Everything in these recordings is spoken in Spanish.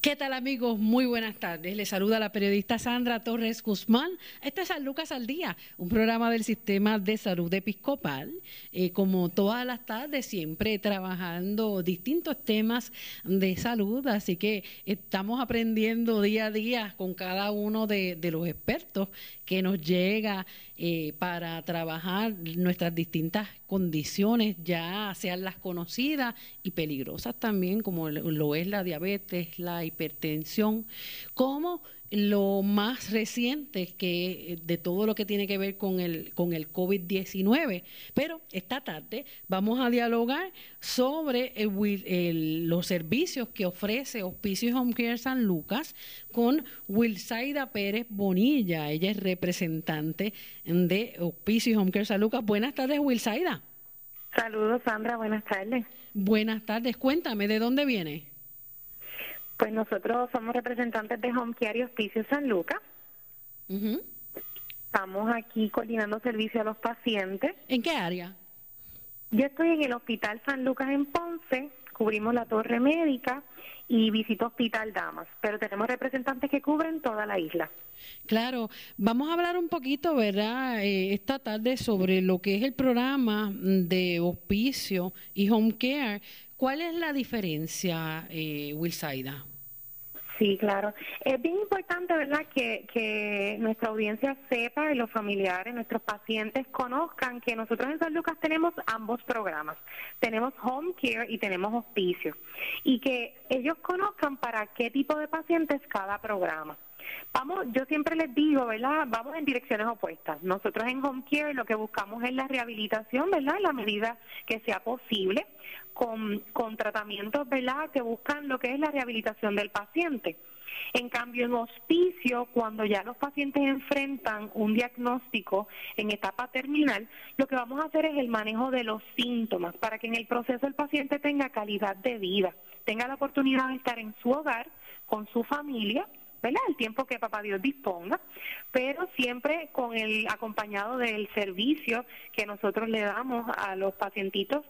¿Qué tal amigos? Muy buenas tardes. Les saluda la periodista Sandra Torres Guzmán. Este es San Lucas al Día, un programa del Sistema de Salud Episcopal. Eh, como todas las tardes, siempre trabajando distintos temas de salud, así que estamos aprendiendo día a día con cada uno de, los expertos que nos llega eh, para trabajar nuestras distintas condiciones, ya sean las conocidas y peligrosas también, como lo es la diabetes, la hipertensión, como lo más reciente que de todo lo que tiene que ver con el con el COVID-19. Pero esta tarde vamos a dialogar sobre los servicios que ofrece Hospicio Home Care San Lucas con Wilsaida Pérez Bonilla. Ella es representante de Hospicio Home Care San Lucas. Buenas tardes, Wilsaida. Saludos, Sandra. Buenas tardes. Buenas tardes. Cuéntame, ¿de dónde viene? Pues nosotros somos representantes de Home Care y Hospicio San Lucas. Estamos aquí coordinando servicio a los pacientes. ¿En qué área? Yo estoy en el Hospital San Lucas en Ponce, cubrimos la torre médica y visito Hospital Damas, pero tenemos representantes que cubren toda la isla. Claro, vamos a hablar un poquito, ¿verdad?, eh, esta tarde sobre lo que es el programa de hospicio y home care. ¿Cuál es la diferencia, eh, Wilsaida? Sí, claro. Es bien importante, ¿verdad?, que, que nuestra audiencia sepa y los familiares, nuestros pacientes conozcan que nosotros en San Lucas tenemos ambos programas. Tenemos home care y tenemos hospicio. Y que ellos conozcan para qué tipo de pacientes cada programa. Vamos, yo siempre les digo, ¿verdad? Vamos en direcciones opuestas. Nosotros en Home Care lo que buscamos es la rehabilitación, ¿verdad? En la medida que sea posible, con, con tratamientos, ¿verdad? Que buscan lo que es la rehabilitación del paciente. En cambio, en hospicio, cuando ya los pacientes enfrentan un diagnóstico en etapa terminal, lo que vamos a hacer es el manejo de los síntomas para que en el proceso el paciente tenga calidad de vida, tenga la oportunidad de estar en su hogar, con su familia ¿verdad? El tiempo que papá Dios disponga, pero siempre con el acompañado del servicio que nosotros le damos a los pacientitos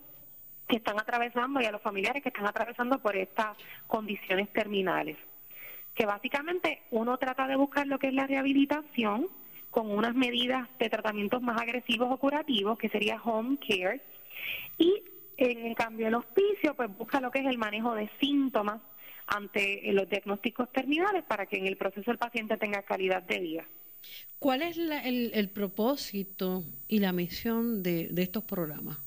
que están atravesando y a los familiares que están atravesando por estas condiciones terminales. Que básicamente uno trata de buscar lo que es la rehabilitación con unas medidas de tratamientos más agresivos o curativos, que sería home care, y en cambio el hospicio pues busca lo que es el manejo de síntomas ante los diagnósticos terminales para que en el proceso el paciente tenga calidad de vida. ¿Cuál es el, propósito y la misión de, de estos programas?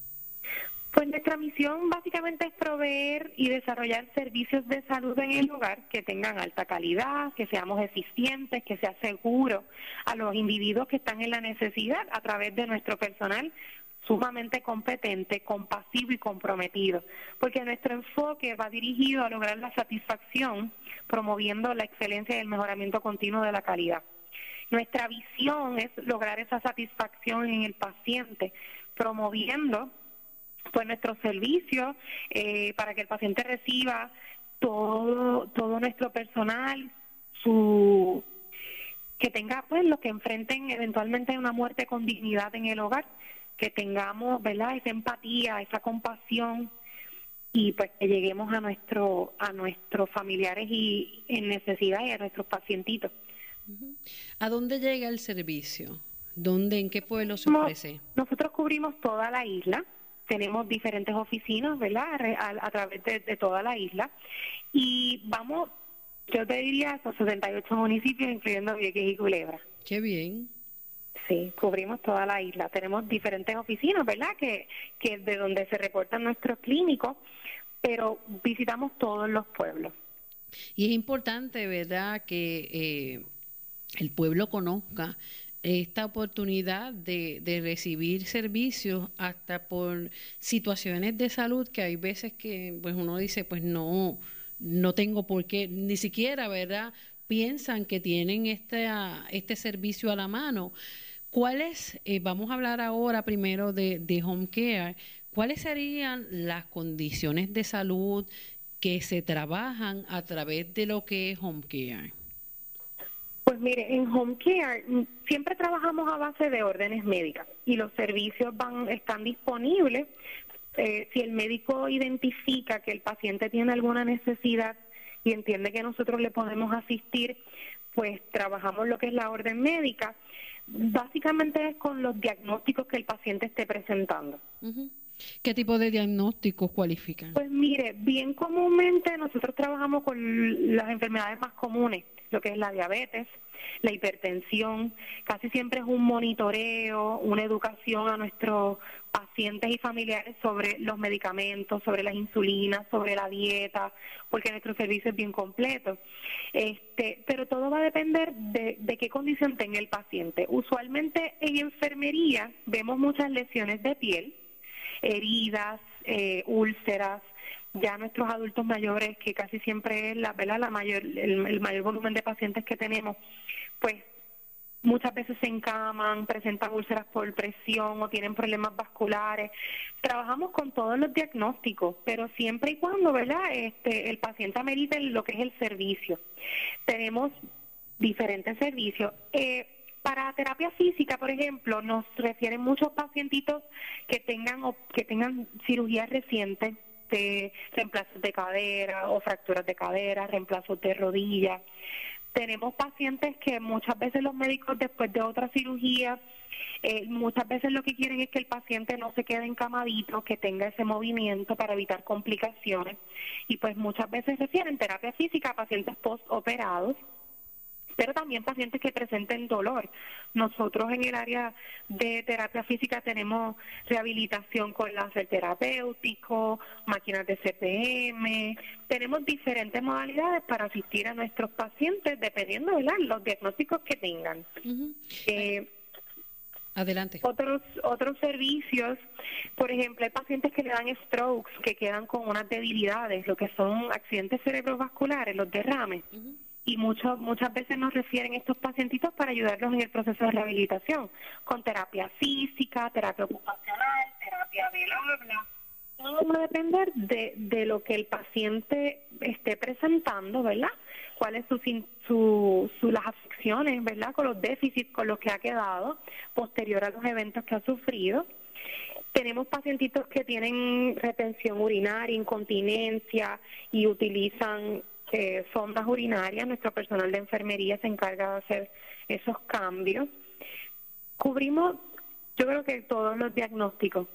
Pues nuestra misión básicamente es proveer y desarrollar servicios de salud en el hogar que tengan alta calidad, que seamos eficientes, que sea seguro a los individuos que están en la necesidad a través de nuestro personal sumamente competente, compasivo y comprometido, porque nuestro enfoque va dirigido a lograr la satisfacción, promoviendo la excelencia y el mejoramiento continuo de la calidad. Nuestra visión es lograr esa satisfacción en el paciente, promoviendo pues nuestros servicios eh, para que el paciente reciba todo todo nuestro personal, su que tenga pues lo que enfrenten eventualmente una muerte con dignidad en el hogar que tengamos, ¿verdad? Esa empatía, esa compasión y pues que lleguemos a nuestro a nuestros familiares y en necesidad y a nuestros pacientitos. ¿A dónde llega el servicio? ¿Dónde, en qué pueblo se ofrece? Nosotros cubrimos toda la isla, tenemos diferentes oficinas, ¿verdad? A, través de, de, toda la isla y vamos, yo te diría, a 78 municipios, incluyendo Vieques y Culebra. Qué bien. Sí, cubrimos toda la isla. Tenemos diferentes oficinas, ¿verdad? Que, que de donde se reportan nuestros clínicos, pero visitamos todos los pueblos. Y es importante, ¿verdad?, que eh, el pueblo conozca esta oportunidad de, de, recibir servicios hasta por situaciones de salud que hay veces que pues uno dice pues no no tengo por qué ni siquiera verdad piensan que tienen este este servicio a la mano ¿Cuáles, eh, vamos a hablar ahora primero de, home care, cuáles serían las condiciones de salud que se trabajan a través de lo que es home care? Pues mire, en home care mm, siempre trabajamos a base de órdenes médicas y los servicios van están disponibles. Eh, si el médico identifica que el paciente tiene alguna necesidad y entiende que nosotros le podemos asistir, pues trabajamos lo que es la orden médica. Básicamente es con los diagnósticos que el paciente esté presentando. ¿Qué tipo de diagnósticos cualifican? Pues mire, bien comúnmente nosotros trabajamos con las enfermedades más comunes, lo que es la diabetes, la hipertensión, casi siempre es un monitoreo, una educación a nuestros pacientes y familiares sobre los medicamentos, sobre las insulinas, sobre la dieta, porque nuestro servicio es bien completo. Este, pero todo va a depender de, de qué condición tenga el paciente. Usualmente en enfermería vemos muchas lesiones de piel, heridas, eh, úlceras, ya nuestros adultos mayores, que casi siempre es la, ¿verdad? la mayor, el, mayor volumen de pacientes que tenemos, pues muchas veces se encaman, presentan úlceras por presión o tienen problemas vasculares. Trabajamos con todos los diagnósticos, pero siempre y cuando, ¿verdad? Este, el paciente amerite lo que es el servicio. Tenemos diferentes servicios. Eh, para terapia física, por ejemplo, nos refieren muchos pacientitos que tengan que tengan cirugías recientes de reemplazos de cadera o fracturas de cadera, reemplazos de rodilla. Tenemos pacientes que muchas veces los médicos después de otra cirugía, eh, muchas veces lo que quieren es que el paciente no se quede encamadito, que tenga ese movimiento para evitar complicaciones. Y pues muchas veces refieren terapia física a pacientes postoperados pero también pacientes que presenten dolor. Nosotros en el área de terapia física tenemos rehabilitación con láser terapéutico, máquinas de CPM, tenemos diferentes modalidades para asistir a nuestros pacientes dependiendo de los diagnósticos que tengan. Eh, Adelante. Otros, otros servicios, por ejemplo, hay pacientes que le dan strokes, que quedan con unas debilidades, lo que son accidentes cerebrovasculares, los derrames y mucho, muchas veces nos refieren estos pacientitos para ayudarlos en el proceso de rehabilitación, con terapia física, terapia ocupacional, terapia del habla. Todo va a depender de, de lo que el paciente esté presentando, ¿verdad? Cuáles son su, su, las afecciones, ¿verdad? Con los déficits con los que ha quedado posterior a los eventos que ha sufrido. Tenemos pacientitos que tienen retención urinaria, incontinencia y utilizan eh, sondas urinarias, nuestro personal de enfermería se encarga de hacer esos cambios. Cubrimos, yo creo que todos los diagnósticos.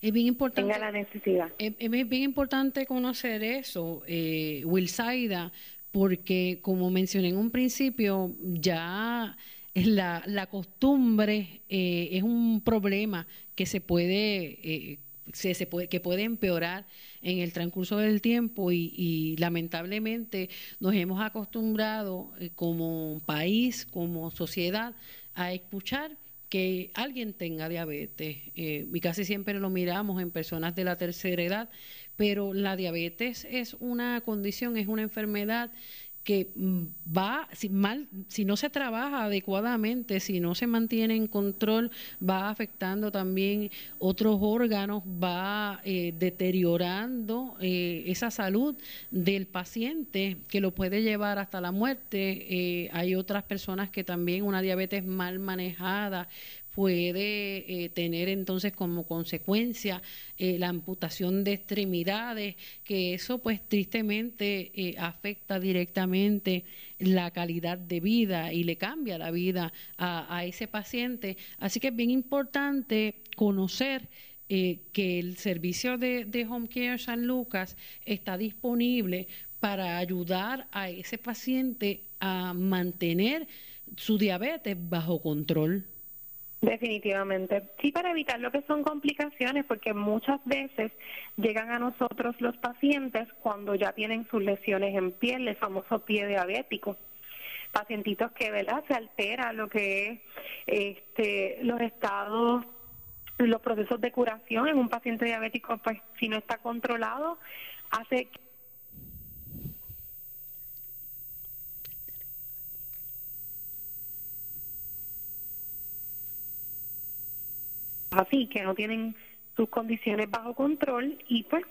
Es bien importante. Tenga la necesidad. Es, bien importante conocer eso, eh, Wilsaida, porque como mencioné en un principio, ya la, la costumbre eh, es un problema que se puede eh, se, puede, que puede empeorar en el transcurso del tiempo y, lamentablemente nos hemos acostumbrado eh, como país, como sociedad, a escuchar que alguien tenga diabetes. Eh, y casi siempre lo miramos en personas de la tercera edad, pero la diabetes es una condición, es una enfermedad que mm, va, si, mal, si no se trabaja adecuadamente, si no se mantiene en control, va afectando también otros órganos, va eh, deteriorando eh, esa salud del paciente que lo puede llevar hasta la muerte. Eh, hay otras personas que también una diabetes mal manejada puede eh, tener entonces como consecuencia eh, la amputación de extremidades, que eso pues tristemente eh, afecta directamente la calidad de vida y le cambia la vida a, ese paciente. Así que es bien importante conocer que el servicio de, de Home Care San Lucas está disponible para ayudar a ese paciente a mantener su diabetes bajo control. Definitivamente. Sí, para evitar lo que son complicaciones, porque muchas veces llegan a nosotros los pacientes cuando ya tienen sus lesiones en piel, el famoso pie diabético. Pacientitos que, ¿verdad?, se altera lo que es este, los estados, los procesos de curación en un paciente diabético, pues si no está controlado, hace así, que no tienen sus condiciones bajo control y pues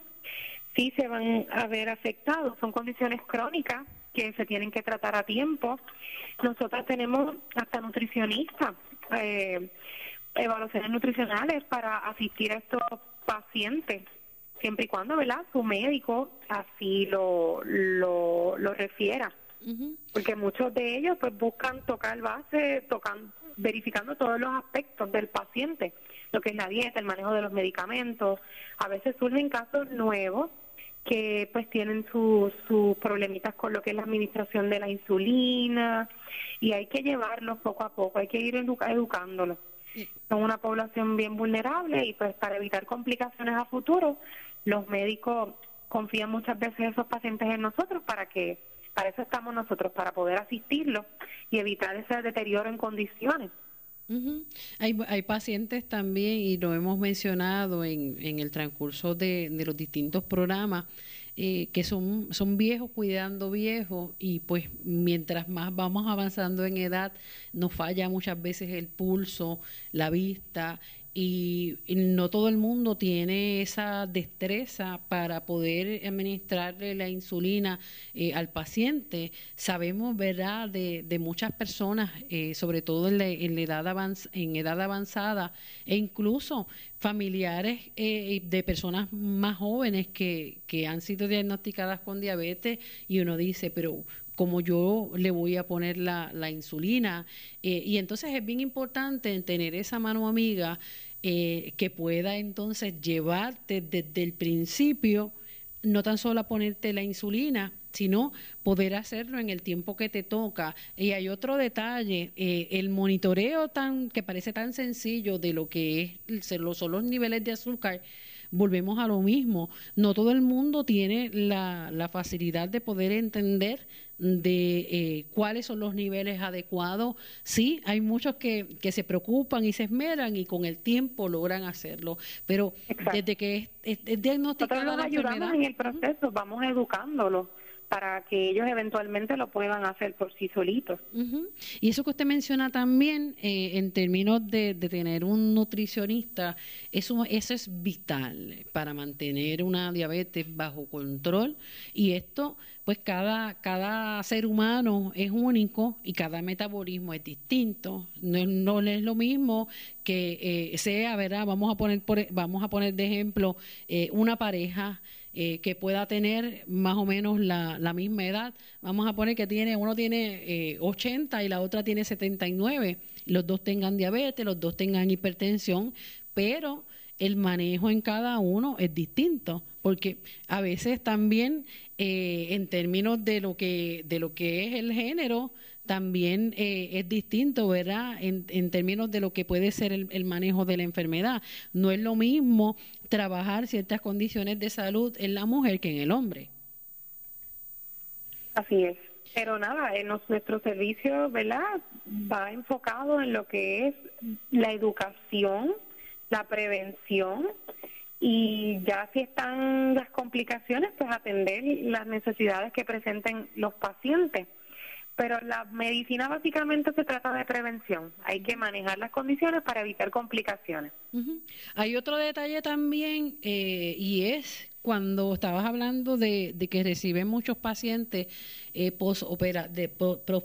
sí se van a ver afectados. Son condiciones crónicas que se tienen que tratar a tiempo. Nosotras tenemos hasta nutricionistas, eh, evaluaciones nutricionales para asistir a estos pacientes siempre y cuando, ¿verdad? Su médico así lo, lo, lo refiera. Porque muchos de ellos pues buscan tocar base, tocan, verificando todos los aspectos del paciente, lo que es la dieta, el manejo de los medicamentos. A veces surgen casos nuevos que pues tienen sus problemitas con lo que es la administración de la insulina y hay que llevarlos poco a poco, hay que ir educándolos. Son una población bien vulnerable y pues para evitar complicaciones a futuro, los médicos confían muchas veces esos pacientes en nosotros para que, para eso estamos nosotros, para poder asistirlos y evitar ese deterioro en condiciones. Hay, hay pacientes también, y lo hemos mencionado en, en el transcurso de, de los distintos programas, eh, que son, son viejos cuidando viejos y pues mientras más vamos avanzando en edad nos falla muchas veces el pulso, la vista y, no todo el mundo tiene esa destreza para poder administrarle la insulina eh, al paciente. Sabemos, ¿verdad?, de, de muchas personas, eh, sobre todo en, la, en, edad en edad avanzada, e incluso familiares eh, de personas más jóvenes que, que han sido diagnosticadas con diabetes y uno dice, pero como yo le voy a poner la, la insulina. y entonces es bien importante tener esa mano amiga eh, que pueda entonces llevarte desde el principio, no tan solo a ponerte la insulina, sino poder hacerlo en el tiempo que te toca. Y hay otro detalle, eh, el monitoreo tan que parece tan sencillo de lo que es, son los niveles de azúcar, volvemos a lo mismo. No todo el mundo tiene la, la facilidad de poder entender de eh, cuáles son los niveles adecuados. Sí, hay muchos que, que se preocupan y se esmeran y con el tiempo logran hacerlo, pero desde que es, es, diagnosticada Nosotros la ayudamos en el proceso, vamos educándolos para que ellos eventualmente lo puedan hacer por sí solitos. Y eso que usted menciona también eh, en términos de, tener un nutricionista, eso, eso es vital para mantener una diabetes bajo control y esto pues cada, cada ser humano es único y cada metabolismo es distinto. No, no es lo mismo que eh, sea, ¿verdad? Vamos a poner, por, vamos a poner de ejemplo eh, una pareja eh, que pueda tener más o menos la, la, misma edad. Vamos a poner que tiene uno tiene 80 y la otra tiene 79. Los dos tengan diabetes, los dos tengan hipertensión, pero el manejo en cada uno es distinto, porque a veces también eh, en términos de lo que de lo que es el género también eh, es distinto, ¿verdad? En, en, términos de lo que puede ser el, el, manejo de la enfermedad. No es lo mismo trabajar ciertas condiciones de salud en la mujer que en el hombre. Así es. Pero nada, en nuestro servicio, ¿verdad? Va enfocado en lo que es la educación, la prevención y ya si están las complicaciones, pues atender las necesidades que presenten los pacientes. Pero la medicina básicamente se trata de prevención. Hay que manejar las condiciones para evitar complicaciones. Hay otro detalle también eh, y es cuando estabas hablando de, que reciben muchos pacientes eh, post -opera, de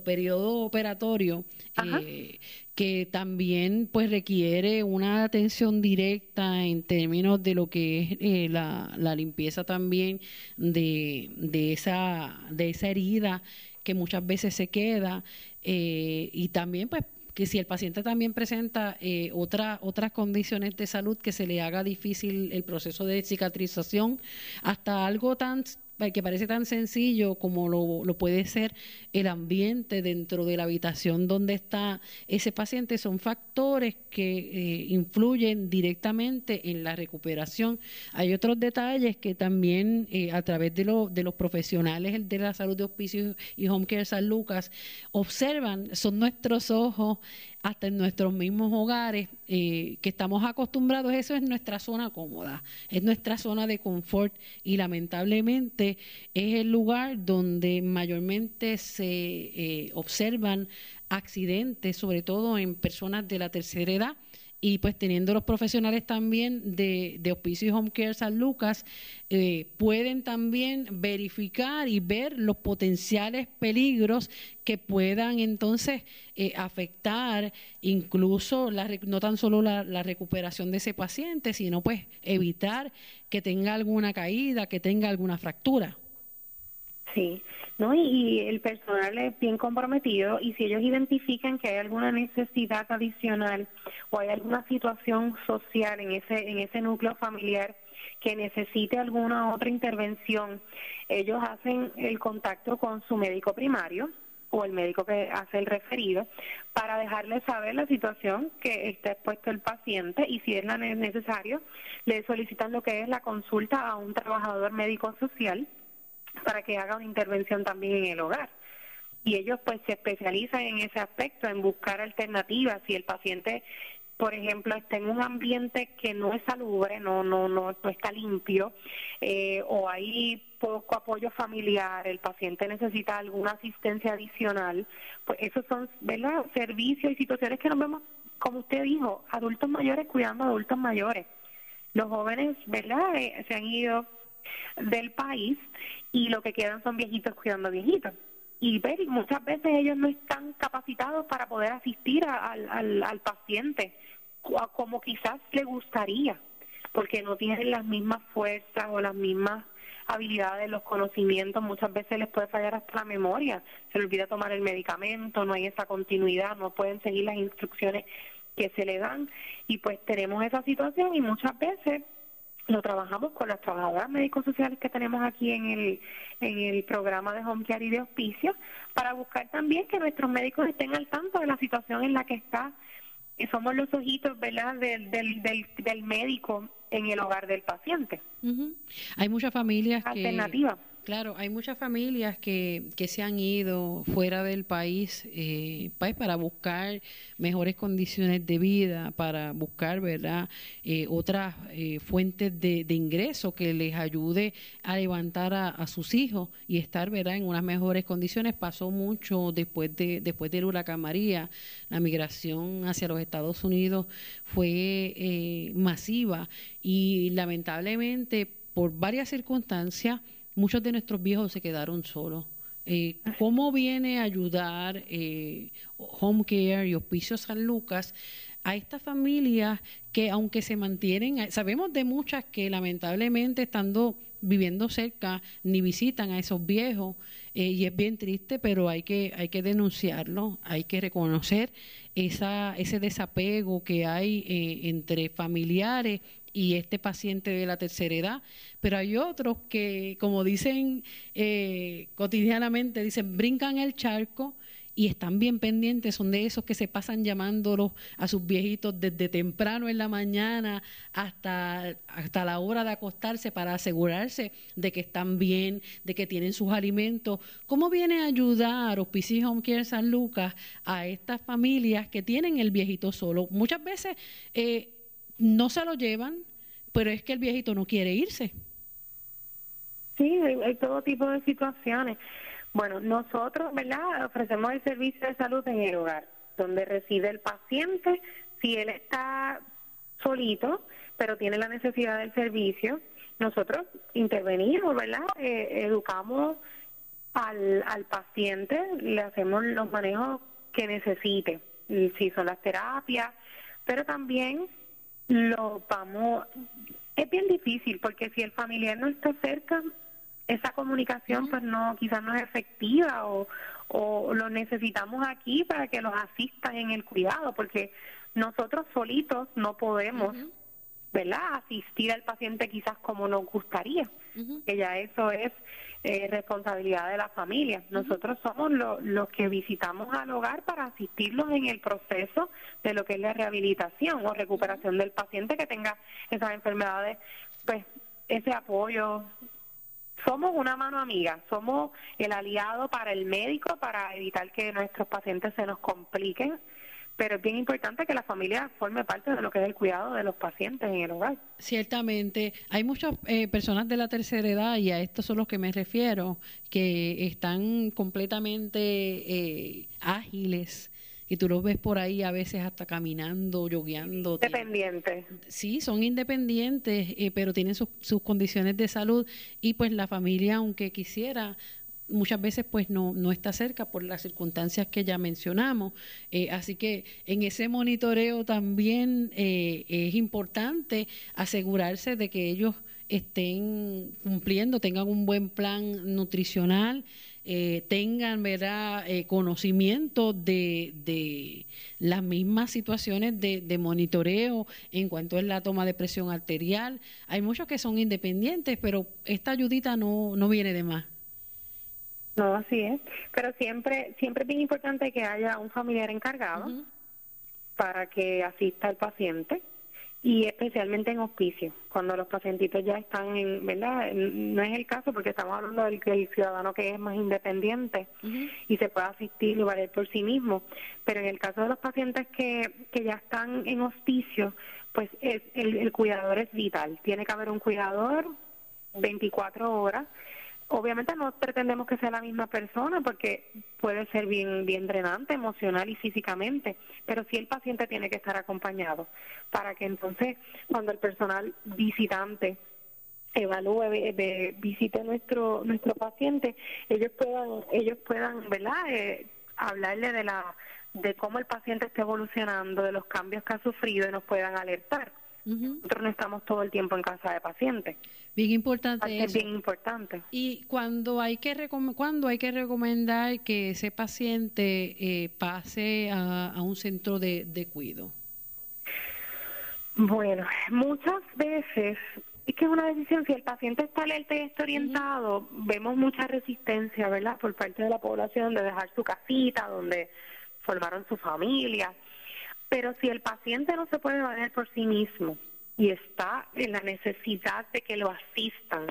periodo operatorio, eh, que también pues requiere una atención directa en términos de lo que es eh, la, la, limpieza también de, de, esa, de esa herida que muchas veces se queda eh, y también pues que si el paciente también presenta eh, otra, otras condiciones de salud que se le haga difícil el proceso de cicatrización, hasta algo tan que parece tan sencillo como lo, puede ser el ambiente dentro de la habitación donde está ese paciente, son factores que eh, influyen directamente en la recuperación. Hay otros detalles que también eh, a través de, lo, de los profesionales de la salud de hospicio y home care San Lucas observan, son nuestros ojos hasta en nuestros mismos hogares, eh, que estamos acostumbrados, eso es nuestra zona cómoda, es nuestra zona de confort y lamentablemente es el lugar donde mayormente se eh, observan accidentes, sobre todo en personas de la tercera edad y pues teniendo los profesionales también de, de y Home Care San Lucas, eh, pueden también verificar y ver los potenciales peligros que puedan entonces eh, afectar incluso la, no tan solo la, la, recuperación de ese paciente, sino pues evitar que tenga alguna caída, que tenga alguna fractura. Sí, ¿no? Y, el personal es bien comprometido y si ellos identifican que hay alguna necesidad adicional o hay alguna situación social en ese, en ese núcleo familiar que necesite alguna otra intervención, ellos hacen el contacto con su médico primario o el médico que hace el referido para dejarle saber la situación que está expuesto el paciente y si es necesario le solicitan lo que es la consulta a un trabajador médico social para que haga una intervención también en el hogar. Y ellos pues se especializan en ese aspecto, en buscar alternativas. Si el paciente, por ejemplo, está en un ambiente que no es salubre, no, no, no, está limpio, eh, o hay poco apoyo familiar, el paciente necesita alguna asistencia adicional, pues esos son, ¿verdad?, servicios y situaciones que nos vemos, como usted dijo, adultos mayores cuidando a adultos mayores. Los jóvenes, ¿verdad?, eh, se han ido del país y lo que quedan son viejitos cuidando viejitos. Y muchas veces ellos no están capacitados para poder asistir al, al, paciente como quizás le gustaría, porque no tienen las mismas fuerzas o las mismas habilidades, los conocimientos, muchas veces les puede fallar hasta la memoria, se les olvida tomar el medicamento, no hay esa continuidad, no pueden seguir las instrucciones que se le dan y pues tenemos esa situación y muchas veces lo trabajamos con las trabajadoras médicos sociales que tenemos aquí en el, en el programa de home care y de hospicio para buscar también que nuestros médicos estén al tanto de la situación en la que está. Y somos los ojitos verdad del, del, del, del médico en el hogar del paciente. Hay muchas familias alternativas Claro, hay muchas familias que, que se han ido fuera del país eh, pues, para buscar mejores condiciones de vida, para buscar verdad eh, otras eh, fuentes de, de ingreso que les ayude a levantar a, sus hijos y estar verdad en unas mejores condiciones. Pasó mucho después de después del huracán María, la migración hacia los Estados Unidos fue masiva y lamentablemente por varias circunstancias muchos de nuestros viejos se quedaron solos. Eh, ¿Cómo viene a ayudar eh, Home Care y Hospicio San Lucas a estas familias que aunque se mantienen, sabemos de muchas que lamentablemente estando viviendo cerca ni visitan a esos viejos eh, y es bien triste, pero hay que hay que denunciarlo, hay que reconocer esa ese desapego que hay entre familiares y este paciente de la tercera edad, pero hay otros que, como dicen eh, cotidianamente, dicen, brincan el charco y están bien pendientes, son de esos que se pasan llamándolos a sus viejitos desde temprano en la mañana hasta, hasta la hora de acostarse para asegurarse de que están bien, de que tienen sus alimentos. ¿Cómo viene a ayudar Hospice Home Care San Lucas a estas familias que tienen el viejito solo? Muchas veces... Eh, no se lo llevan, pero es que el viejito no quiere irse. Sí, hay, todo tipo de situaciones. Bueno, nosotros, ¿verdad? Ofrecemos el servicio de salud en el hogar, donde reside el paciente. Si él está solito, pero tiene la necesidad del servicio, nosotros intervenimos, ¿verdad? Eh, educamos al, al paciente, le hacemos los manejos que necesite, si son las terapias, pero también lo vamos, es bien difícil porque si el familiar no está cerca, esa comunicación pues no, quizás no es efectiva o, o lo necesitamos aquí para que los asistan en el cuidado porque nosotros solitos no podemos, ¿verdad? Asistir al paciente quizás como nos gustaría, que ya eso es eh, responsabilidad de la familia. Nosotros somos los que visitamos al hogar para asistirlos en el proceso de lo que es la rehabilitación o recuperación del paciente que tenga esas enfermedades, pues ese apoyo. Somos una mano amiga, somos el aliado para el médico para evitar que nuestros pacientes se nos compliquen pero es bien importante que la familia forme parte de lo que es el cuidado de los pacientes en el hogar. Ciertamente, hay muchas eh, personas de la tercera edad, y a estos son los que me refiero, que están completamente eh, ágiles, y tú los ves por ahí a veces hasta caminando, yogueando. Independientes. Sí, son independientes, eh, pero tienen sus, sus condiciones de salud y pues la familia, aunque quisiera, muchas veces pues no, no está cerca por las circunstancias que ya mencionamos. Eh, así que en ese monitoreo también eh, es importante asegurarse de que ellos estén cumpliendo, tengan un buen plan nutricional, eh, tengan ¿verdad? conocimiento de, de, las mismas situaciones de, de, monitoreo en cuanto es la toma de presión arterial. Hay muchos que son independientes, pero esta ayudita no, no viene de más. No, así es. Pero siempre, siempre es bien importante que haya un familiar encargado para que asista al paciente y especialmente en hospicio, cuando los pacientitos ya están en, ¿verdad? No es el caso porque estamos hablando del, el ciudadano que es más independiente y se puede asistir y valer por sí mismo, pero en el caso de los pacientes que, que ya están en hospicio, pues es, el, el cuidador es vital, tiene que haber un cuidador 24 horas obviamente no pretendemos que sea la misma persona porque puede ser bien bien drenante emocional y físicamente, pero sí el paciente tiene que estar acompañado para que entonces cuando el personal visitante evalúe, visite nuestro nuestro paciente, ellos puedan ellos puedan, ¿verdad? Eh, hablarle de la de cómo el paciente está evolucionando, de los cambios que ha sufrido y nos puedan alertar. Nosotros no estamos todo el tiempo en casa de pacientes. Bien importante Es bien importante. Y cuando hay que cuando hay que recomendar que ese paciente eh, pase a, un centro de, de cuido. Bueno, muchas veces es que es una decisión, si el paciente está alerta y está orientado, vemos mucha resistencia, ¿verdad?, por parte de la población de dejar su casita, donde formaron su familia. Pero si el paciente no se puede valer por sí mismo y está en la necesidad de que lo asistan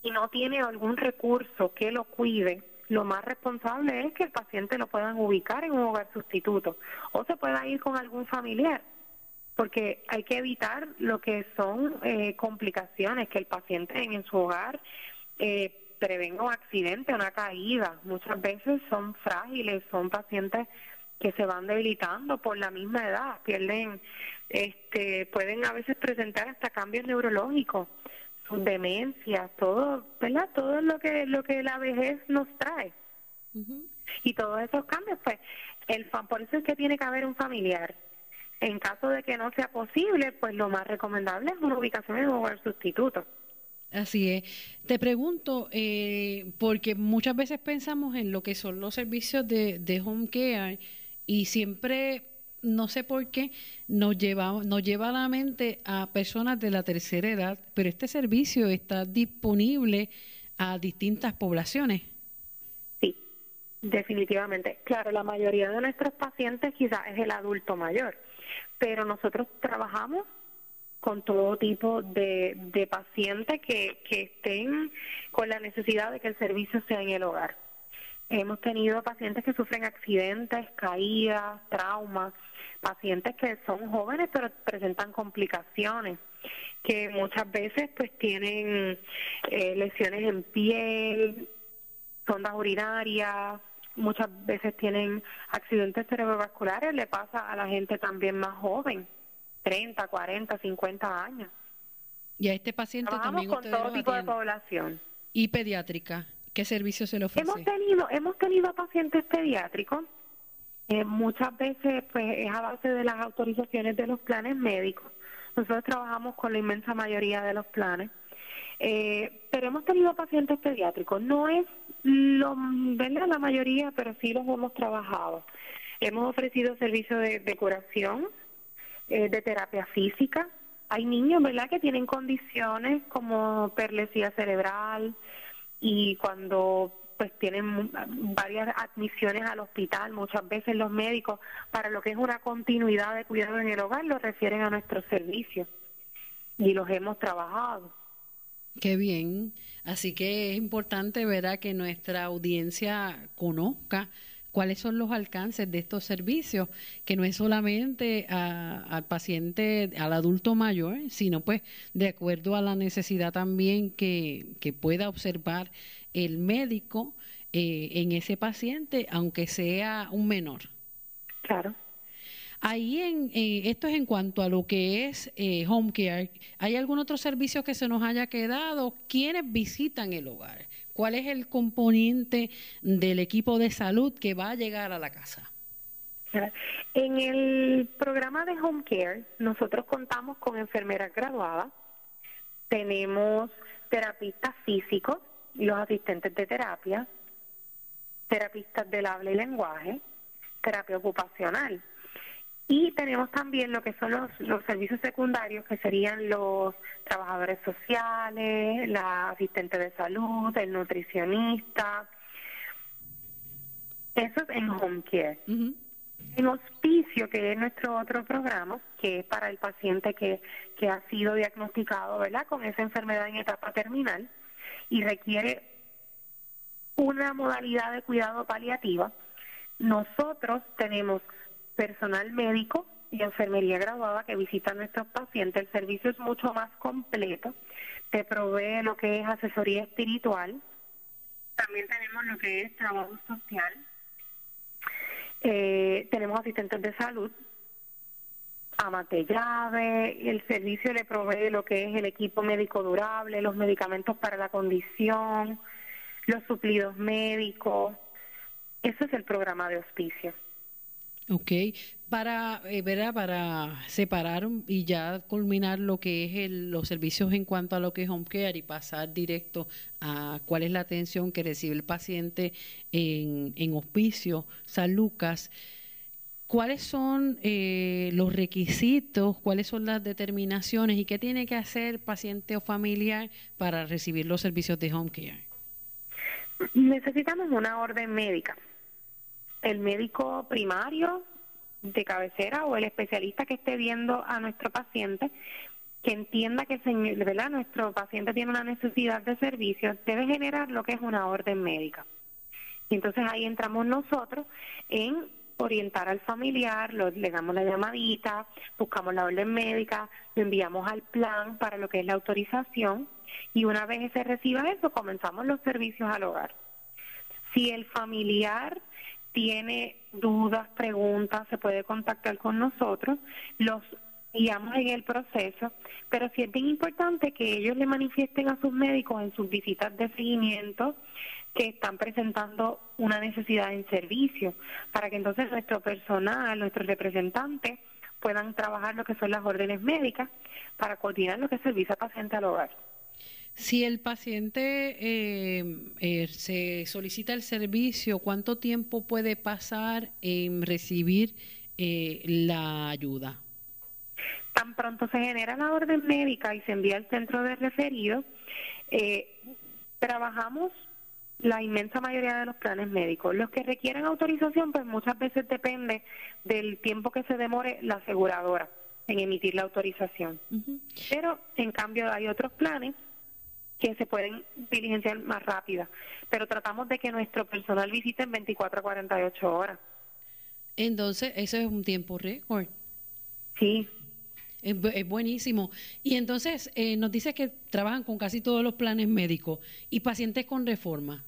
y no tiene algún recurso que lo cuide, lo más responsable es que el paciente lo puedan ubicar en un hogar sustituto o se pueda ir con algún familiar, porque hay que evitar lo que son eh, complicaciones, que el paciente en, su hogar eh, prevenga un accidente, una caída. Muchas veces son frágiles, son pacientes que se van debilitando por la misma edad, pierden, este, pueden a veces presentar hasta cambios neurológicos, sus demencias, todo, ¿verdad? Todo lo que lo que la vejez nos trae. Y todos esos cambios, pues, el por eso es que tiene que haber un familiar. En caso de que no sea posible, pues lo más recomendable es una ubicación en un hogar sustituto. Así es. Te pregunto, eh, porque muchas veces pensamos en lo que son los servicios de, de home care y siempre no sé por qué nos lleva nos lleva a la mente a personas de la tercera edad, pero este servicio está disponible a distintas poblaciones. Sí, definitivamente. Claro, la mayoría de nuestros pacientes quizás es el adulto mayor, pero nosotros trabajamos con todo tipo de, de pacientes que, que estén con la necesidad de que el servicio sea en el hogar. Hemos tenido pacientes que sufren accidentes, caídas, traumas, pacientes que son jóvenes pero presentan complicaciones, que muchas veces pues tienen eh, lesiones en piel, sondas urinarias, muchas veces tienen accidentes cerebrovasculares, le pasa a la gente también más joven, 30, 40, 50 años. Y a este paciente Trabajamos con todo tipo de población. ¿Y pediátrica? ¿Qué servicio se le ofrece? Hemos tenido, hemos tenido pacientes pediátricos. Eh, muchas veces pues es a base de las autorizaciones de los planes médicos. Nosotros trabajamos con la inmensa mayoría de los planes. Eh, pero hemos tenido pacientes pediátricos. No es lo, ¿verdad? la mayoría, pero sí los hemos trabajado. Hemos ofrecido servicios de, curación, eh, de terapia física. Hay niños, ¿verdad?, que tienen condiciones como perlesía cerebral, y cuando pues tienen varias admisiones al hospital, muchas veces los médicos, para lo que es una continuidad de cuidado en el hogar, lo refieren a nuestros servicios y los hemos trabajado. Qué bien. Así que es importante, ¿verdad?, que nuestra audiencia conozca cuáles son los alcances de estos servicios, que no es solamente al paciente, al adulto mayor, sino pues de acuerdo a la necesidad también que, que pueda observar el médico eh, en ese paciente, aunque sea un menor. Claro. Ahí en, eh, esto es en cuanto a lo que es eh, home care. ¿Hay algún otro servicio que se nos haya quedado? ¿Quiénes visitan el hogar? ¿Cuál es el componente del equipo de salud que va a llegar a la casa? En el programa de home care, nosotros contamos con enfermeras graduadas, tenemos terapistas físicos los asistentes de terapia, terapistas del habla y lenguaje, terapia ocupacional. Y tenemos también lo que son los, los servicios secundarios, que serían los trabajadores sociales, la asistente de salud, el nutricionista. Eso es en home care. En hospicio, que es nuestro otro programa, que es para el paciente que, que ha sido diagnosticado ¿verdad? con esa enfermedad en etapa terminal y requiere una modalidad de cuidado paliativa, nosotros tenemos personal médico y enfermería graduada que visita a nuestros pacientes. El servicio es mucho más completo. Te provee lo que es asesoría espiritual. También tenemos lo que es trabajo social. Eh, tenemos asistentes de salud, amate llave, el servicio le provee lo que es el equipo médico durable, los medicamentos para la condición, los suplidos médicos. Ese es el programa de hospicio. Ok, para, eh, para separar y ya culminar lo que es los servicios en cuanto a lo que es home care y pasar directo a cuál es la atención que recibe el paciente en, en hospicio San Lucas, ¿cuáles son eh, los requisitos, cuáles son las determinaciones y qué tiene que hacer paciente o familiar para recibir los servicios de home care? Necesitamos una orden médica el médico primario de cabecera o el especialista que esté viendo a nuestro paciente que entienda que ¿verdad? nuestro paciente tiene una necesidad de servicios, debe generar lo que es una orden médica. Y entonces ahí entramos nosotros en orientar al familiar, le damos la llamadita, buscamos la orden médica, lo enviamos al plan para lo que es la autorización y una vez se reciba eso, comenzamos los servicios al hogar. Si el familiar tiene dudas, preguntas, se puede contactar con nosotros, los guiamos en el proceso, pero sí es bien importante que ellos le manifiesten a sus médicos en sus visitas de seguimiento que están presentando una necesidad en servicio, para que entonces nuestro personal, nuestros representantes puedan trabajar lo que son las órdenes médicas para coordinar lo que es servicio al paciente al hogar. Si el paciente eh, eh, se solicita el servicio, ¿cuánto tiempo puede pasar en recibir eh, la ayuda? Tan pronto se genera la orden médica y se envía al centro de referido, trabajamos la inmensa mayoría de los planes médicos. Los que requieren autorización, pues muchas veces depende del tiempo que se demore la aseguradora en emitir la autorización. Pero en cambio hay otros planes que se pueden diligenciar más rápida, pero tratamos de que nuestro personal visite en 24 a 48 horas. Entonces, eso es un tiempo récord. Sí. Es, buenísimo. Y entonces, eh, nos dice que trabajan con casi todos los planes médicos y pacientes con reforma.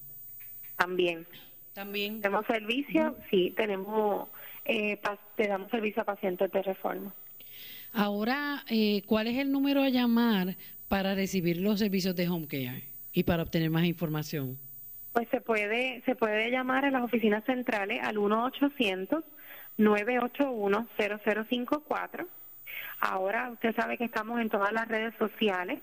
También. También. Tenemos servicio, sí, tenemos, eh, te damos servicio a pacientes de reforma. Ahora, eh, ¿cuál es el número a llamar para recibir los servicios de home care y para obtener más información? Pues se puede, se puede llamar a las oficinas centrales al 1-800-981-0054. Ahora usted sabe que estamos en todas las redes sociales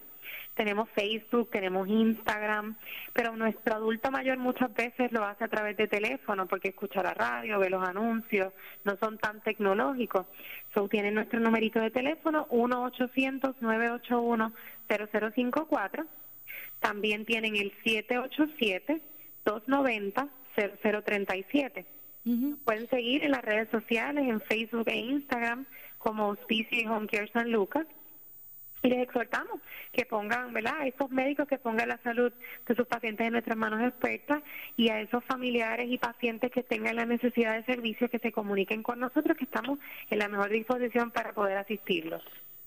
tenemos Facebook, tenemos Instagram, pero nuestro adulto mayor muchas veces lo hace a través de teléfono porque escucha la radio, ve los anuncios, no son tan tecnológicos. So, tienen nuestro numerito de teléfono 1-800-981-0054. También tienen el 787-290-0037. Pueden seguir en las redes sociales, en Facebook e Instagram, como Auspicio y Home Care San Lucas y les exhortamos que pongan, ¿verdad? A esos médicos que pongan la salud de sus pacientes en nuestras manos expertas y a esos familiares y pacientes que tengan la necesidad de servicio que se comuniquen con nosotros, que estamos en la mejor disposición para poder asistirlos.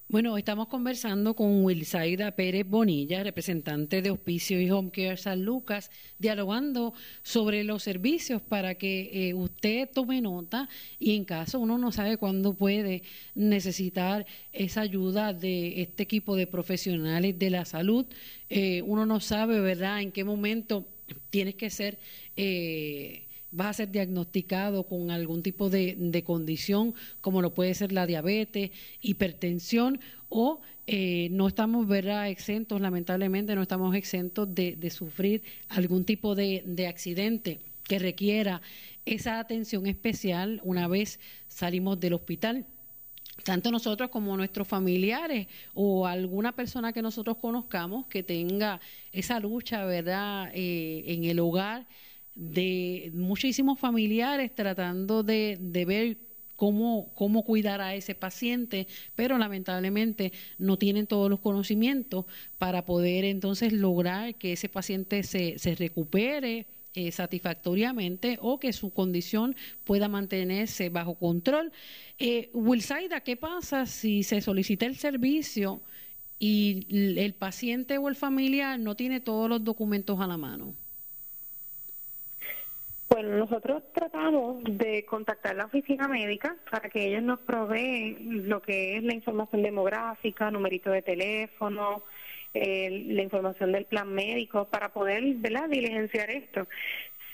Bueno, estamos conversando con Wilsaida Pérez Bonilla, representante de Hospicio y Home Care San Lucas, dialogando sobre los servicios para que eh, usted tome nota y en caso uno no sabe cuándo puede necesitar esa ayuda de este equipo de profesionales de la salud, eh, uno no sabe, ¿verdad?, en qué momento tienes que ser... Eh, vas a ser diagnosticado con algún tipo de, condición, como lo puede ser la diabetes, hipertensión, o eh, no estamos ¿verdad? exentos, lamentablemente no estamos exentos de, sufrir algún tipo de, de accidente que requiera esa atención especial una vez salimos del hospital tanto nosotros como nuestros familiares o alguna persona que nosotros conozcamos que tenga esa lucha, ¿verdad?, eh, en el hogar de muchísimos familiares tratando de, de ver cómo, cómo cuidar a ese paciente, pero lamentablemente no tienen todos los conocimientos para poder entonces lograr que ese paciente se, se recupere eh, satisfactoriamente o que su condición pueda mantenerse bajo control. Eh, Wilsaida, ¿qué pasa si se solicita el servicio y el paciente o el familiar no tiene todos los documentos a la mano? Bueno, nosotros tratamos de contactar la oficina médica para que ellos nos proveen lo que es la información demográfica, numerito de teléfono, la información del plan médico para poder ¿verdad? diligenciar esto.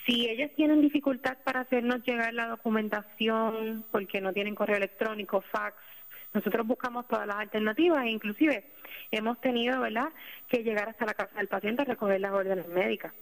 Si ellos tienen dificultad para hacernos llegar la documentación porque no tienen correo electrónico, fax, nosotros buscamos todas las alternativas e inclusive hemos tenido ¿verdad? que llegar hasta la casa del paciente a recoger las órdenes médicas.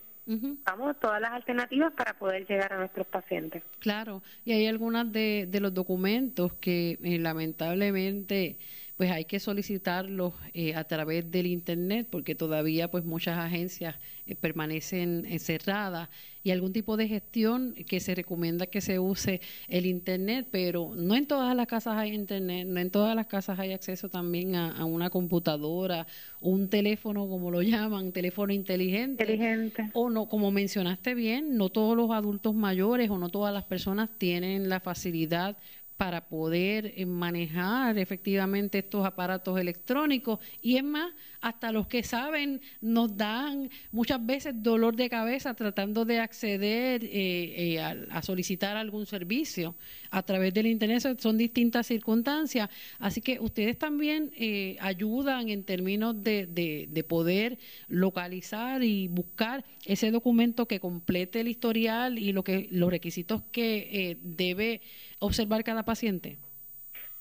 Vamos todas las alternativas para poder llegar a nuestros pacientes. Claro, y hay algunas de, de los documentos que eh, lamentablemente pues hay que solicitarlos eh, a través del internet porque todavía pues muchas agencias eh, permanecen cerradas y algún tipo de gestión que se recomienda que se use el internet pero no en todas las casas hay internet no en todas las casas hay acceso también a, una computadora un teléfono como lo llaman teléfono inteligente, inteligente. O no como mencionaste bien no todos los adultos mayores o no todas las personas tienen la facilidad para poder eh, manejar efectivamente estos aparatos electrónicos. Y es más, hasta los que saben nos dan muchas veces dolor de cabeza tratando de acceder eh, eh, a, solicitar algún servicio a través del Internet, son distintas circunstancias, así que ustedes también ayudan en términos de, de, poder localizar y buscar ese documento que complete el historial y lo que los requisitos que debe observar cada paciente?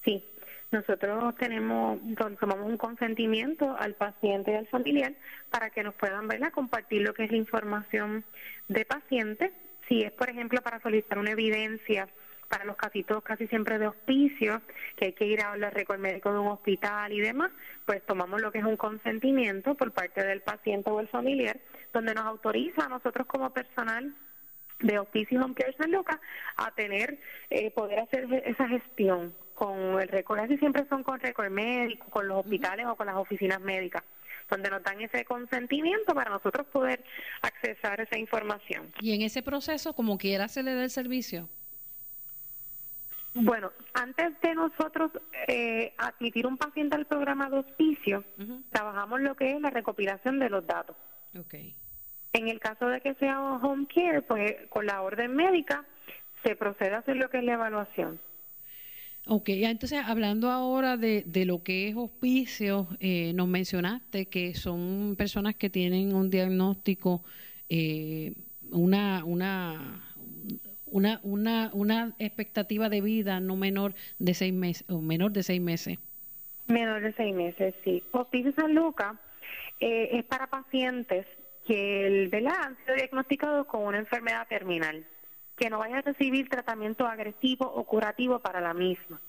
Sí, nosotros tenemos, tomamos un consentimiento al paciente y al familiar para que nos puedan ¿verdad? compartir lo que es la información de paciente. Si es, por ejemplo, para solicitar una evidencia para los casitos casi siempre de hospicio, que hay que ir a hablar récord médico de un hospital y demás, pues tomamos lo que es un consentimiento por parte del paciente o el familiar, donde nos autoriza a nosotros como personal de Hospicio Home Care San Lucas a tener, eh, poder hacer esa gestión con el récord, así siempre son con récord médico, con los hospitales o con las oficinas médicas donde nos dan ese consentimiento para nosotros poder accesar esa información. ¿Y en ese proceso, como quiera, se le da el servicio? Bueno, antes de nosotros eh, admitir un paciente al programa de hospicio, trabajamos lo que es la recopilación de los datos. Okay. En el caso de que sea home care, pues con la orden médica se procede a hacer lo que es la evaluación. Ok, entonces hablando ahora de, de lo que es hospicio, eh, nos mencionaste que son personas que tienen un diagnóstico, eh, una, una, una, una, una expectativa de vida no menor de seis meses, o menor de seis meses. Menor de seis meses, sí. Hospicio San Lucas eh, es para pacientes que el, ¿verdad? han sido diagnosticados con una enfermedad terminal, que no vaya a recibir tratamiento agresivo o curativo para la misma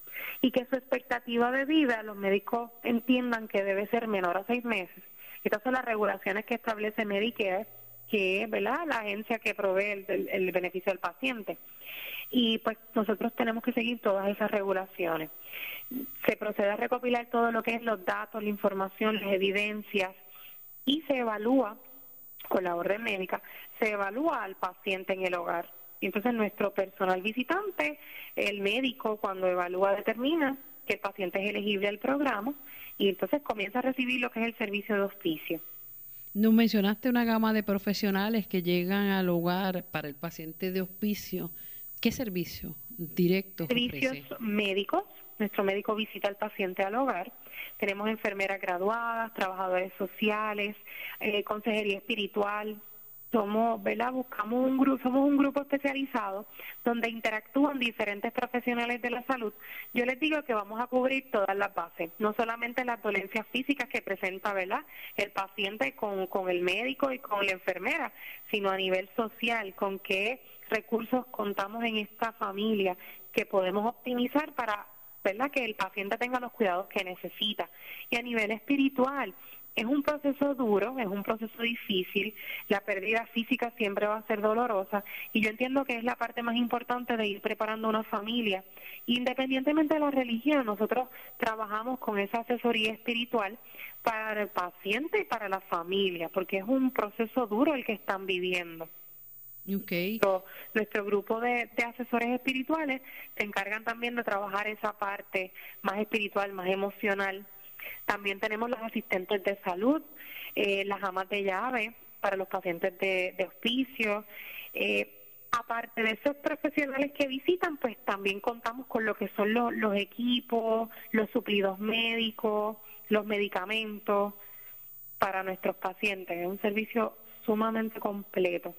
y que su expectativa de vida los médicos entiendan que debe ser menor a seis meses. Estas son las regulaciones que establece Medicare, que es ¿verdad? la agencia que provee el, el beneficio al paciente. Y pues nosotros tenemos que seguir todas esas regulaciones. Se procede a recopilar todo lo que es los datos, la información, las evidencias y se evalúa con la orden médica, se evalúa al paciente en el hogar. Y entonces nuestro personal visitante, el médico, cuando evalúa, determina que el paciente es elegible al programa y entonces comienza a recibir lo que es el servicio de hospicio. Nos mencionaste una gama de profesionales que llegan al hogar para el paciente de hospicio. ¿Qué servicio directo? Servicios médicos. Nuestro médico visita al paciente al hogar. Tenemos enfermeras graduadas, trabajadores sociales, eh, consejería espiritual, somos, ¿verdad? Buscamos un grupo, somos un grupo especializado donde interactúan diferentes profesionales de la salud. Yo les digo que vamos a cubrir todas las bases, no solamente las dolencias físicas que presenta, ¿verdad? El paciente con, con el médico y con la enfermera, sino a nivel social, con qué recursos contamos en esta familia que podemos optimizar para ¿verdad? Que el paciente tenga los cuidados que necesita. Y a nivel espiritual, es un proceso duro, es un proceso difícil, la pérdida física siempre va a ser dolorosa y yo entiendo que es la parte más importante de ir preparando una familia. Independientemente de la religión, nosotros trabajamos con esa asesoría espiritual para el paciente y para la familia, porque es un proceso duro el que están viviendo. Okay. nuestro grupo de, asesores espirituales se encargan también de trabajar esa parte más espiritual, más emocional también tenemos los asistentes de salud, eh, las amas de llave para los pacientes de, de hospicio. Eh, aparte de esos profesionales que visitan, pues también contamos con lo que son los equipos, los suplidos médicos, los medicamentos para nuestros pacientes. Es un servicio sumamente completo.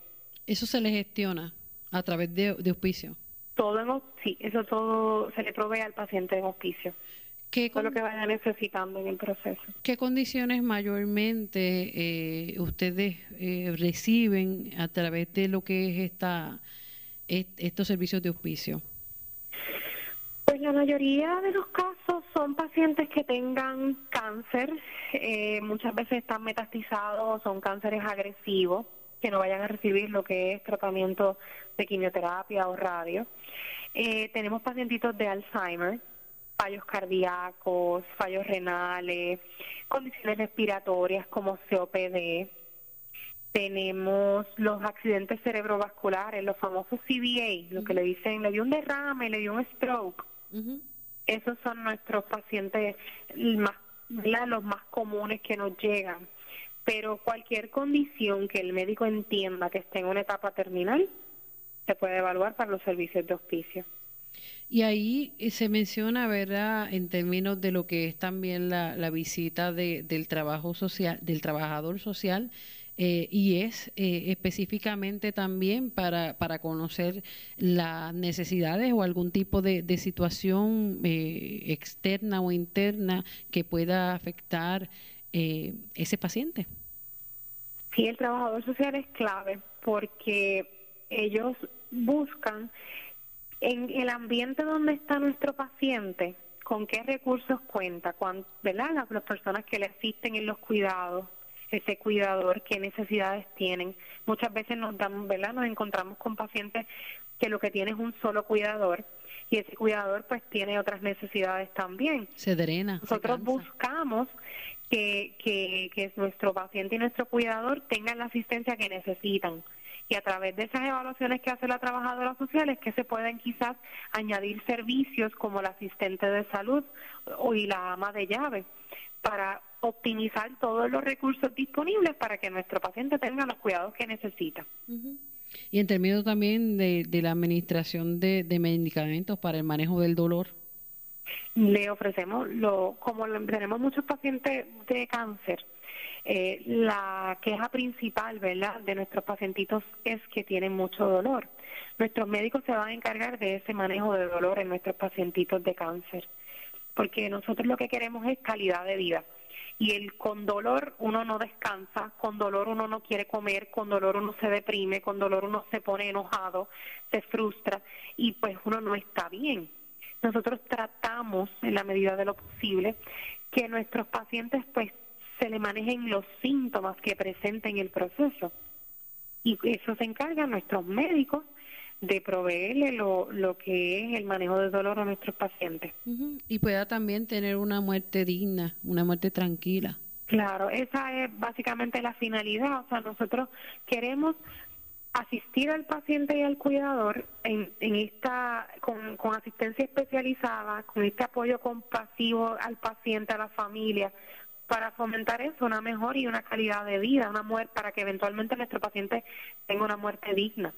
¿Eso se le gestiona a través de, de hospicio? Todo en, sí, eso todo se le provee al paciente en hospicio. ¿Qué lo que vaya necesitando en el proceso. ¿Qué condiciones mayormente eh, ustedes eh, reciben a través de lo que es esta estos servicios de hospicio? Pues la mayoría de los casos son pacientes que tengan cáncer, eh, muchas veces están metastizados, son cánceres agresivos, que no vayan a recibir lo que es tratamiento de quimioterapia o radio. tenemos pacientitos de Alzheimer, fallos cardíacos, fallos renales, condiciones respiratorias como COPD. Tenemos los accidentes cerebrovasculares, los famosos CVA, lo que le dicen, le dio un derrame, le dio un stroke. Esos son nuestros pacientes más, los más comunes que nos llegan. Pero cualquier condición que el médico entienda que esté en una etapa terminal, se puede evaluar para los servicios de hospicio. Y ahí eh, se menciona, ¿verdad?, en términos de lo que es también la, visita del trabajo social, del trabajador social, eh, y es eh, específicamente también para, para conocer las necesidades o algún tipo de, situación externa o interna que pueda afectar ese paciente. Sí, el trabajador social es clave porque ellos buscan en el ambiente donde está nuestro paciente, con qué recursos cuenta, ¿verdad? Las, personas que le asisten en los cuidados, ese cuidador, qué necesidades tienen. Muchas veces nos damos, ¿verdad? Nos encontramos con pacientes que lo que tiene es un solo cuidador y ese cuidador pues tiene otras necesidades también. Se drena. Nosotros buscamos que, que, nuestro paciente y nuestro cuidador tengan la asistencia que necesitan y a través de esas evaluaciones que hace la trabajadora social es que se pueden quizás añadir servicios como el asistente de salud o y la ama de llave para optimizar todos los recursos disponibles para que nuestro paciente tenga los cuidados que necesita. Y en términos también de, la administración de, medicamentos para el manejo del dolor. Le ofrecemos, lo, como tenemos muchos pacientes de cáncer, eh, la queja principal, ¿verdad?, de nuestros pacientitos es que tienen mucho dolor. Nuestros médicos se van a encargar de ese manejo de dolor en nuestros pacientitos de cáncer, porque nosotros lo que queremos es calidad de vida. Y el con dolor uno no descansa, con dolor uno no quiere comer, con dolor uno se deprime, con dolor uno se pone enojado, se frustra y pues uno no está bien. Nosotros tratamos en la medida de lo posible que nuestros pacientes pues se le manejen los síntomas que presenten el proceso. Y eso se encargan nuestros médicos de proveerle lo, lo que es el manejo del dolor a nuestros pacientes. Y pueda también tener una muerte digna, una muerte tranquila. Claro, esa es básicamente la finalidad. O sea, nosotros queremos asistir al paciente y al cuidador en, esta con, con asistencia especializada, con este apoyo compasivo al paciente, a la familia, para fomentar eso, una mejor y una calidad de vida, una muerte, para que eventualmente nuestro paciente tenga una muerte digna.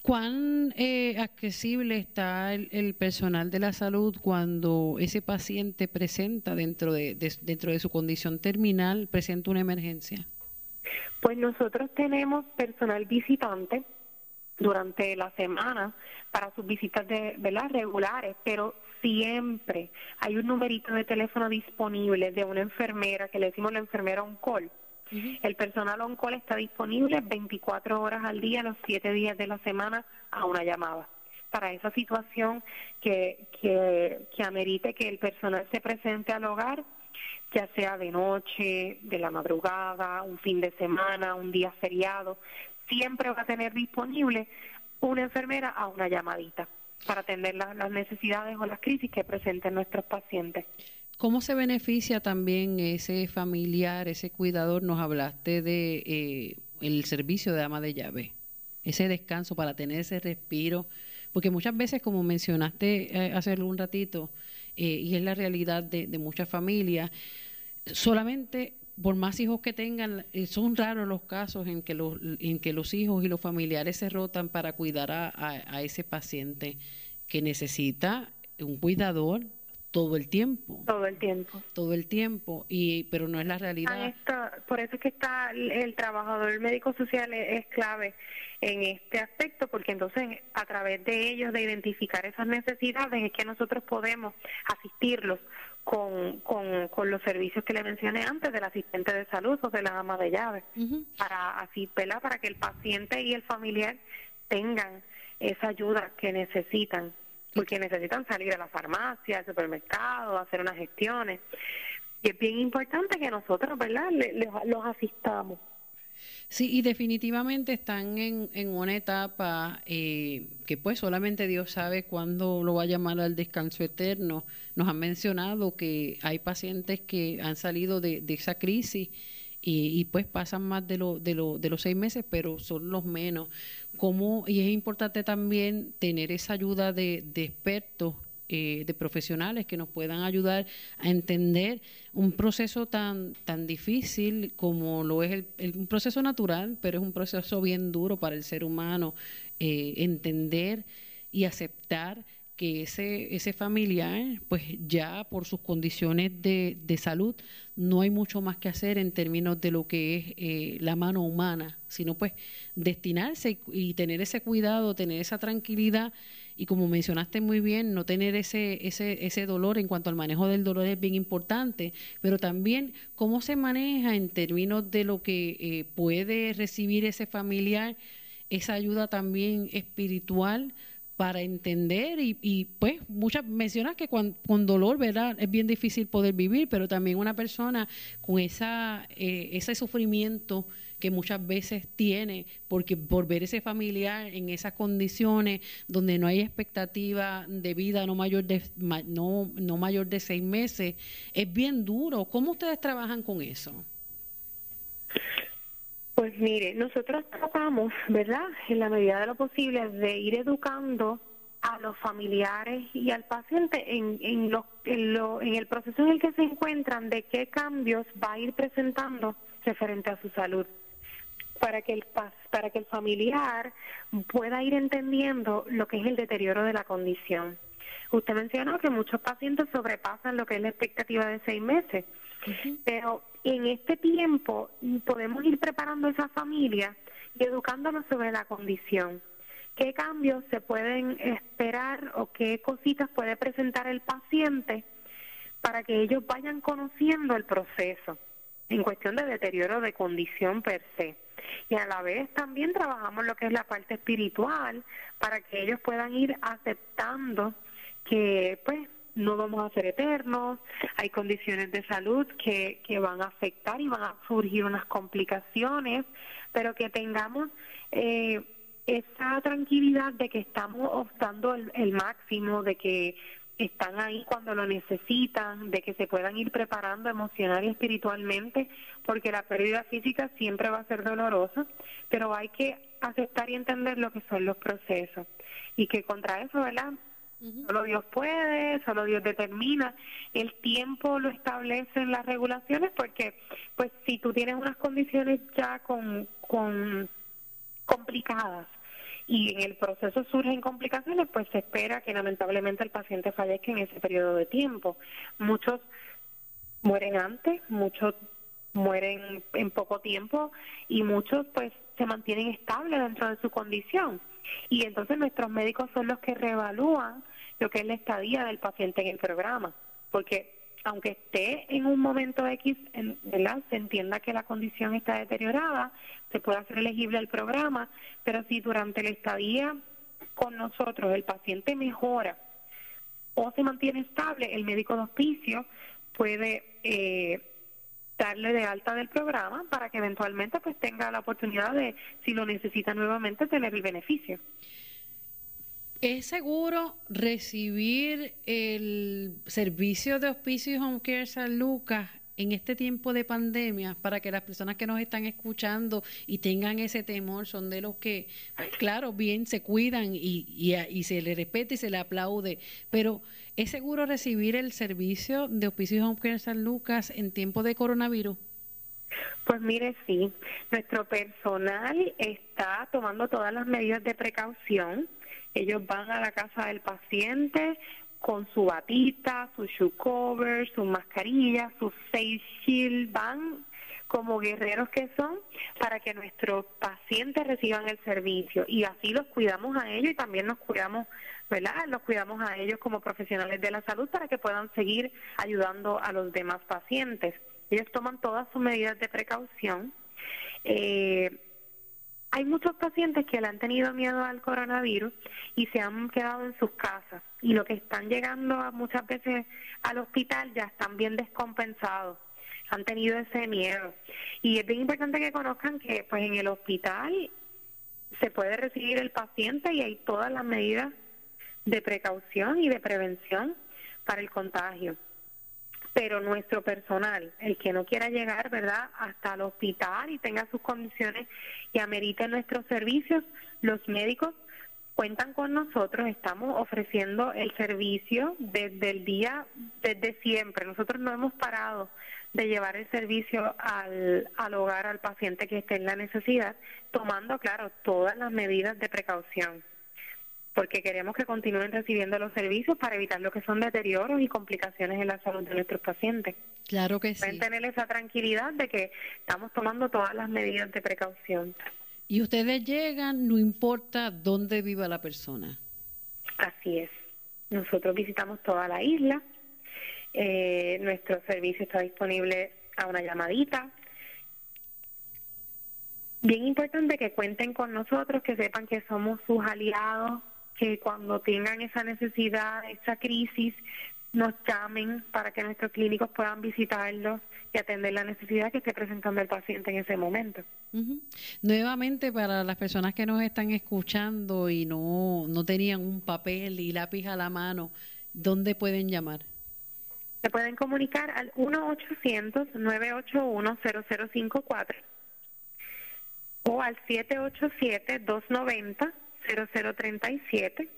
¿Cuán eh, accesible está el, personal de la salud cuando ese paciente presenta dentro de, dentro de su condición terminal, presenta una emergencia? Pues nosotros tenemos personal visitante durante la semana para sus visitas de, ¿verdad? regulares, pero siempre hay un numerito de teléfono disponible de una enfermera que le decimos la enfermera on-call. El personal on-call está disponible 24 horas al día, los 7 días de la semana, a una llamada. Para esa situación que, que, que amerite que el personal se presente al hogar, ya sea de noche, de la madrugada, un fin de semana, un día feriado, siempre va a tener disponible una enfermera a una llamadita para atender las necesidades o las crisis que presenten nuestros pacientes. ¿Cómo se beneficia también ese familiar, ese cuidador? Nos hablaste de eh, el servicio de ama de llave, ese descanso para tener ese respiro, porque muchas veces, como mencionaste eh, hace un ratito, eh, y es la realidad de, muchas familias, solamente por más hijos que tengan, eh, son raros los casos en que los, en que los hijos y los familiares se rotan para cuidar a, a, ese paciente que necesita un cuidador todo el tiempo. Todo el tiempo. Todo el tiempo, y pero no es la realidad. por eso es que está el, trabajador médico social es, clave en este aspecto, porque entonces a través de ellos, de identificar esas necesidades, es que nosotros podemos asistirlos con, con, con, los servicios que le mencioné antes del asistente de salud o de la ama de llaves, para así, para que el paciente y el familiar tengan esa ayuda que necesitan, porque necesitan salir a la farmacia, al supermercado, hacer unas gestiones. Y es bien importante que nosotros, ¿verdad?, los asistamos. Sí, y definitivamente están en, en una etapa eh, que pues solamente Dios sabe cuándo lo va a llamar al descanso eterno. Nos han mencionado que hay pacientes que han salido de, de esa crisis y, y, pues pasan más de, lo, de, lo, de los seis meses, pero son los menos. Como, y es importante también tener esa ayuda de, de expertos eh, de profesionales que nos puedan ayudar a entender un proceso tan tan difícil como lo es el, un proceso natural, pero es un proceso bien duro para el ser humano eh, entender y aceptar que ese, ese familiar, pues ya por sus condiciones de, de salud, no hay mucho más que hacer en términos de lo que es eh, la mano humana, sino pues destinarse y tener ese cuidado, tener esa tranquilidad y como mencionaste muy bien, no tener ese, ese, ese dolor en cuanto al manejo del dolor es bien importante, pero también cómo se maneja en términos de lo que eh, puede recibir ese familiar, esa ayuda también espiritual para entender y, y pues muchas mencionas que con, dolor verdad es bien difícil poder vivir pero también una persona con esa eh, ese sufrimiento que muchas veces tiene, porque por ver ese familiar en esas condiciones donde no hay expectativa de vida no mayor de, no, no mayor de seis meses, es bien duro. ¿Cómo ustedes trabajan con eso? Pues mire, nosotros tratamos, ¿verdad?, en la medida de lo posible, de ir educando a los familiares y al paciente en, en, lo, en, lo, en el proceso en el que se encuentran, de qué cambios va a ir presentando referente a su salud para que el para que el familiar pueda ir entendiendo lo que es el deterioro de la condición. Usted mencionó que muchos pacientes sobrepasan lo que es la expectativa de seis meses, pero en este tiempo podemos ir preparando a esa familia y educándonos sobre la condición. ¿Qué cambios se pueden esperar o qué cositas puede presentar el paciente para que ellos vayan conociendo el proceso en cuestión de deterioro de condición per se? y a la vez también trabajamos lo que es la parte espiritual para que ellos puedan ir aceptando que pues no vamos a ser eternos, hay condiciones de salud que, que van a afectar y van a surgir unas complicaciones, pero que tengamos eh, esa tranquilidad de que estamos optando el máximo, de que están ahí cuando lo necesitan, de que se puedan ir preparando emocional y espiritualmente, porque la pérdida física siempre va a ser dolorosa, pero hay que aceptar y entender lo que son los procesos y que contra eso, ¿verdad? Solo Dios puede, solo Dios determina. El tiempo lo establecen las regulaciones porque, pues, si tú tienes unas condiciones ya con, con complicadas y en el proceso surgen complicaciones, pues se espera que lamentablemente el paciente fallezca en ese periodo de tiempo. Muchos mueren antes, muchos mueren en poco tiempo y muchos pues se mantienen estables dentro de su condición. Y entonces nuestros médicos son los que reevalúan lo que es la estadía del paciente en el programa, porque aunque esté en un momento X, en, ¿verdad? se entienda que la condición está deteriorada, se puede hacer elegible el programa, pero si durante la estadía con nosotros el paciente mejora o se mantiene estable, el médico de hospicio puede eh, darle de alta del programa para que eventualmente pues tenga la oportunidad de, si lo necesita nuevamente, tener el beneficio. ¿Es seguro recibir el servicio de Hospicio y Home Care San Lucas en este tiempo de pandemia para que las personas que nos están escuchando y tengan ese temor son de los que, claro, bien se cuidan y, y, se le respeta y se le aplaude, pero ¿es seguro recibir el servicio de Hospicio Home Care San Lucas en tiempo de coronavirus? Pues mire, sí, nuestro personal está tomando todas las medidas de precaución. Ellos van a la casa del paciente, con su batita, su shoe cover, su mascarilla, su face shield, van como guerreros que son para que nuestros pacientes reciban el servicio y así los cuidamos a ellos y también nos cuidamos, ¿verdad? Los cuidamos a ellos como profesionales de la salud para que puedan seguir ayudando a los demás pacientes. Ellos toman todas sus medidas de precaución. Eh, hay muchos pacientes que le han tenido miedo al coronavirus y se han quedado en sus casas. Y lo que están llegando muchas veces al hospital ya están bien descompensados, han tenido ese miedo. Y es bien importante que conozcan que pues en el hospital se puede recibir el paciente y hay todas las medidas de precaución y de prevención para el contagio pero nuestro personal, el que no quiera llegar, ¿verdad?, hasta el hospital y tenga sus condiciones y amerite nuestros servicios, los médicos cuentan con nosotros, estamos ofreciendo el servicio desde el día, desde siempre. Nosotros no hemos parado de llevar el servicio al, al hogar, al paciente que esté en la necesidad, tomando, claro, todas las medidas de precaución porque queremos que continúen recibiendo los servicios para evitar lo que son deterioros y complicaciones en la salud de nuestros pacientes. Claro que Pueden tener esa tranquilidad de que estamos tomando todas las medidas de precaución. Y ustedes llegan, no importa dónde viva la persona. Así es. Nosotros visitamos toda la isla. Eh, nuestro servicio está disponible a una llamadita. Bien importante que cuenten con nosotros, que sepan que somos sus aliados, que cuando tengan esa necesidad, esa crisis, nos llamen para que nuestros clínicos puedan visitarlos y atender la necesidad que esté presentando el paciente en ese momento. Nuevamente, para las personas que nos están escuchando y no, no tenían un papel y lápiz a la mano, ¿dónde pueden llamar? Se pueden comunicar al 1-800-981-0054 o al 787-290. 0037.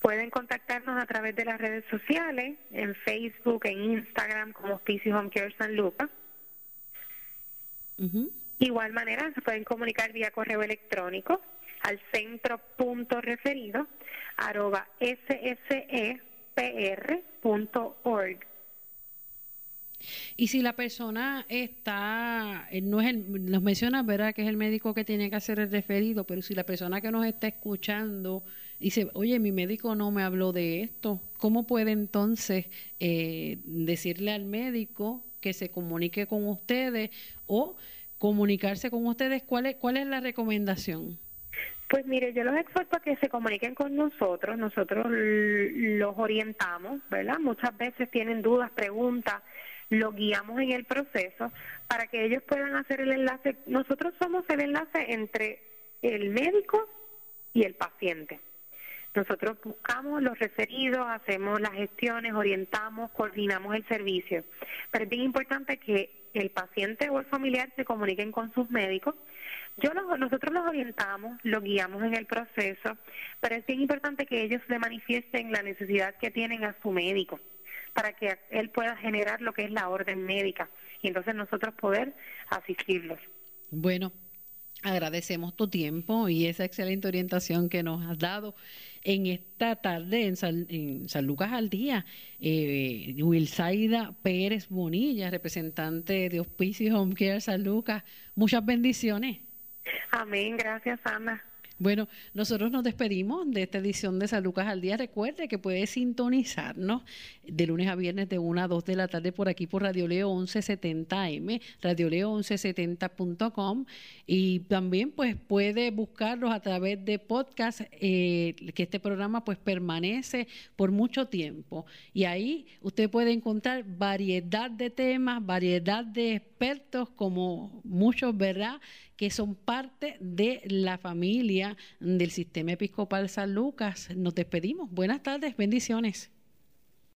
Pueden contactarnos a través de las redes sociales, en Facebook, en Instagram, como Hospicio Home Care San Lucas. Igual manera, se pueden comunicar vía correo electrónico al centro punto referido arroba ssepr.org. Y si la persona está, eh, no es el, nos menciona, ¿verdad?, que es el médico que tiene que hacer el referido, pero si la persona que nos está escuchando dice, oye, mi médico no me habló de esto, ¿cómo puede entonces eh, decirle al médico que se comunique con ustedes o comunicarse con ustedes? ¿Cuál es, cuál es la recomendación? Pues mire, yo los exhorto a que se comuniquen con nosotros, nosotros los orientamos, ¿verdad? Muchas veces tienen dudas, preguntas, lo guiamos en el proceso para que ellos puedan hacer el enlace. Nosotros somos el enlace entre el médico y el paciente. Nosotros buscamos los referidos, hacemos las gestiones, orientamos, coordinamos el servicio. Pero es bien importante que el paciente o el familiar se comuniquen con sus médicos Yo nosotros los orientamos, los guiamos en el proceso, pero es bien importante que ellos le manifiesten la necesidad que tienen a su médico para que él pueda generar lo que es la orden médica y entonces nosotros poder asistirlos. Bueno, agradecemos tu tiempo y esa excelente orientación que nos has dado en esta tarde en San, Lucas al Día. Eh, Wilsaida Pérez Bonilla, representante de Hospicio Home Care San Lucas. Muchas bendiciones. Amén, gracias Ana. Bueno, nosotros nos despedimos de esta edición de San Lucas al Día. Recuerde que puede sintonizarnos de lunes a viernes de 1 a 2 de la tarde por aquí por Radio Leo 1170M, radioleo1170.com y también pues puede buscarlos a través de podcast, eh, que este programa pues permanece por mucho tiempo. Y ahí usted puede encontrar variedad de temas, variedad de expertos, como muchos, ¿verdad?, que son parte de la familia del Sistema Episcopal San Lucas. Nos despedimos. Buenas tardes, bendiciones.